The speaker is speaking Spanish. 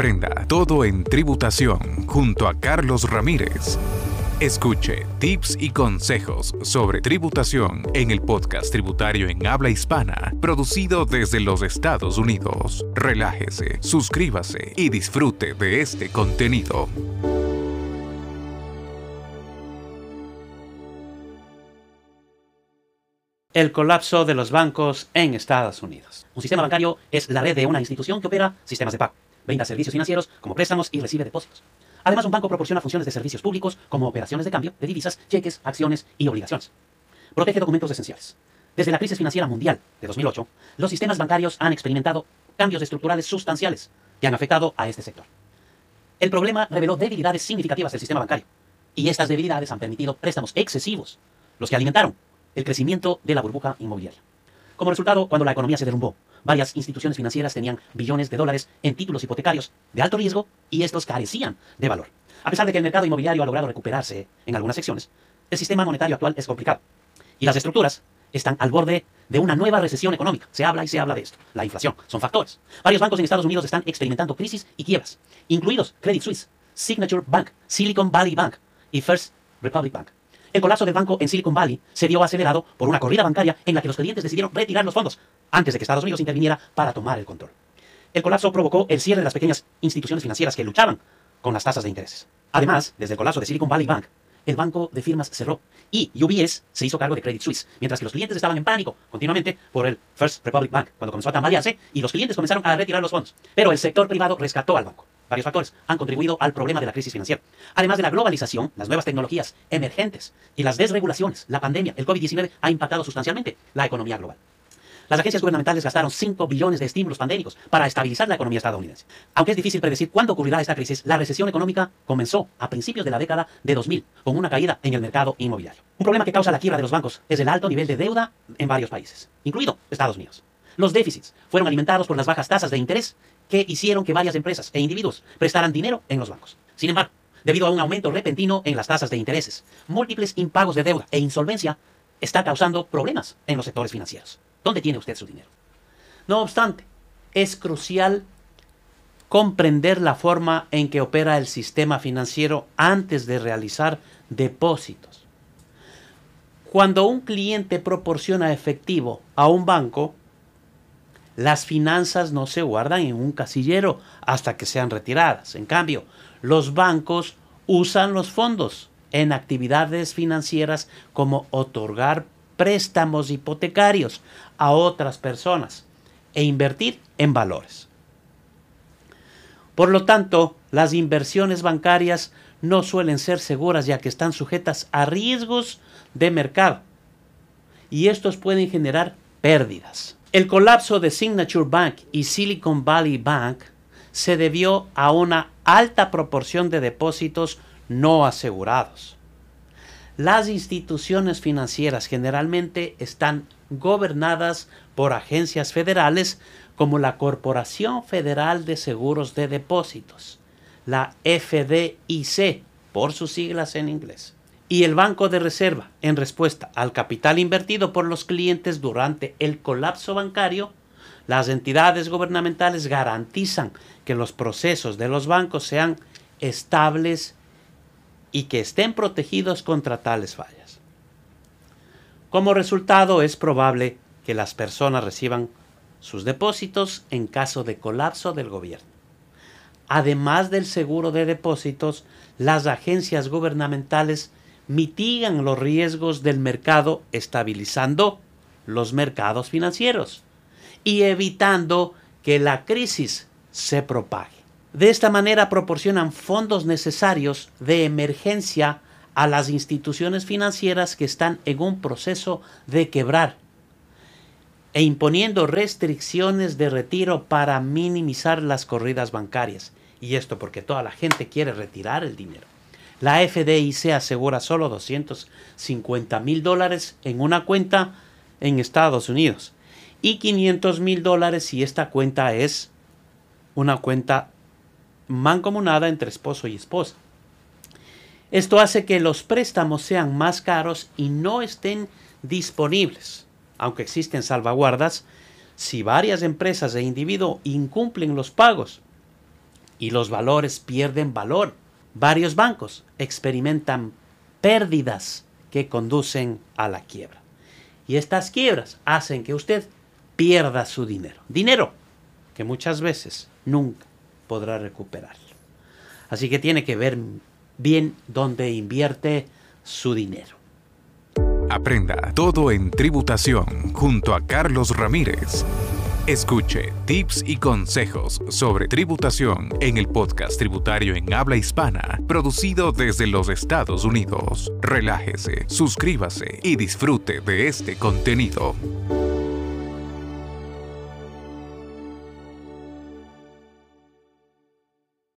aprenda todo en tributación junto a Carlos Ramírez. Escuche tips y consejos sobre tributación en el podcast tributario en habla hispana, producido desde los Estados Unidos. Relájese, suscríbase y disfrute de este contenido. El colapso de los bancos en Estados Unidos. Un sistema bancario es la red de una institución que opera sistemas de pago, brinda servicios financieros como préstamos y recibe depósitos. Además, un banco proporciona funciones de servicios públicos como operaciones de cambio de divisas, cheques, acciones y obligaciones. Protege documentos esenciales. Desde la crisis financiera mundial de 2008, los sistemas bancarios han experimentado cambios estructurales sustanciales que han afectado a este sector. El problema reveló debilidades significativas del sistema bancario, y estas debilidades han permitido préstamos excesivos, los que alimentaron el crecimiento de la burbuja inmobiliaria. Como resultado, cuando la economía se derrumbó, varias instituciones financieras tenían billones de dólares en títulos hipotecarios de alto riesgo y estos carecían de valor. A pesar de que el mercado inmobiliario ha logrado recuperarse en algunas secciones, el sistema monetario actual es complicado. Y las estructuras están al borde de una nueva recesión económica. Se habla y se habla de esto. La inflación son factores. Varios bancos en Estados Unidos están experimentando crisis y quiebras, incluidos Credit Suisse, Signature Bank, Silicon Valley Bank y First Republic Bank. El colapso del banco en Silicon Valley se vio acelerado por una corrida bancaria en la que los clientes decidieron retirar los fondos antes de que Estados Unidos interviniera para tomar el control. El colapso provocó el cierre de las pequeñas instituciones financieras que luchaban con las tasas de intereses. Además, desde el colapso de Silicon Valley Bank, el banco de firmas cerró y UBS se hizo cargo de Credit Suisse, mientras que los clientes estaban en pánico continuamente por el First Republic Bank cuando comenzó a tambalearse y los clientes comenzaron a retirar los fondos. Pero el sector privado rescató al banco. Varios factores han contribuido al problema de la crisis financiera. Además de la globalización, las nuevas tecnologías emergentes y las desregulaciones, la pandemia, el COVID-19 ha impactado sustancialmente la economía global. Las agencias gubernamentales gastaron 5 billones de estímulos pandémicos para estabilizar la economía estadounidense. Aunque es difícil predecir cuándo ocurrirá esta crisis, la recesión económica comenzó a principios de la década de 2000 con una caída en el mercado inmobiliario. Un problema que causa la quiebra de los bancos es el alto nivel de deuda en varios países, incluido Estados Unidos. Los déficits fueron alimentados por las bajas tasas de interés que hicieron que varias empresas e individuos prestaran dinero en los bancos. Sin embargo, debido a un aumento repentino en las tasas de intereses, múltiples impagos de deuda e insolvencia está causando problemas en los sectores financieros. ¿Dónde tiene usted su dinero? No obstante, es crucial comprender la forma en que opera el sistema financiero antes de realizar depósitos. Cuando un cliente proporciona efectivo a un banco, las finanzas no se guardan en un casillero hasta que sean retiradas. En cambio, los bancos usan los fondos en actividades financieras como otorgar préstamos hipotecarios a otras personas e invertir en valores. Por lo tanto, las inversiones bancarias no suelen ser seguras ya que están sujetas a riesgos de mercado y estos pueden generar pérdidas. El colapso de Signature Bank y Silicon Valley Bank se debió a una alta proporción de depósitos no asegurados. Las instituciones financieras generalmente están gobernadas por agencias federales como la Corporación Federal de Seguros de Depósitos, la FDIC, por sus siglas en inglés y el Banco de Reserva, en respuesta al capital invertido por los clientes durante el colapso bancario, las entidades gubernamentales garantizan que los procesos de los bancos sean estables y que estén protegidos contra tales fallas. Como resultado, es probable que las personas reciban sus depósitos en caso de colapso del gobierno. Además del seguro de depósitos, las agencias gubernamentales mitigan los riesgos del mercado estabilizando los mercados financieros y evitando que la crisis se propague. De esta manera proporcionan fondos necesarios de emergencia a las instituciones financieras que están en un proceso de quebrar e imponiendo restricciones de retiro para minimizar las corridas bancarias. Y esto porque toda la gente quiere retirar el dinero. La FDIC asegura solo 250 mil dólares en una cuenta en Estados Unidos y 500 mil dólares si esta cuenta es una cuenta mancomunada entre esposo y esposa. Esto hace que los préstamos sean más caros y no estén disponibles, aunque existen salvaguardas, si varias empresas e individuos incumplen los pagos y los valores pierden valor. Varios bancos experimentan pérdidas que conducen a la quiebra. Y estas quiebras hacen que usted pierda su dinero. Dinero que muchas veces nunca podrá recuperar. Así que tiene que ver bien dónde invierte su dinero. Aprenda todo en tributación junto a Carlos Ramírez. Escuche tips y consejos sobre tributación en el podcast tributario en habla hispana, producido desde los Estados Unidos. Relájese, suscríbase y disfrute de este contenido.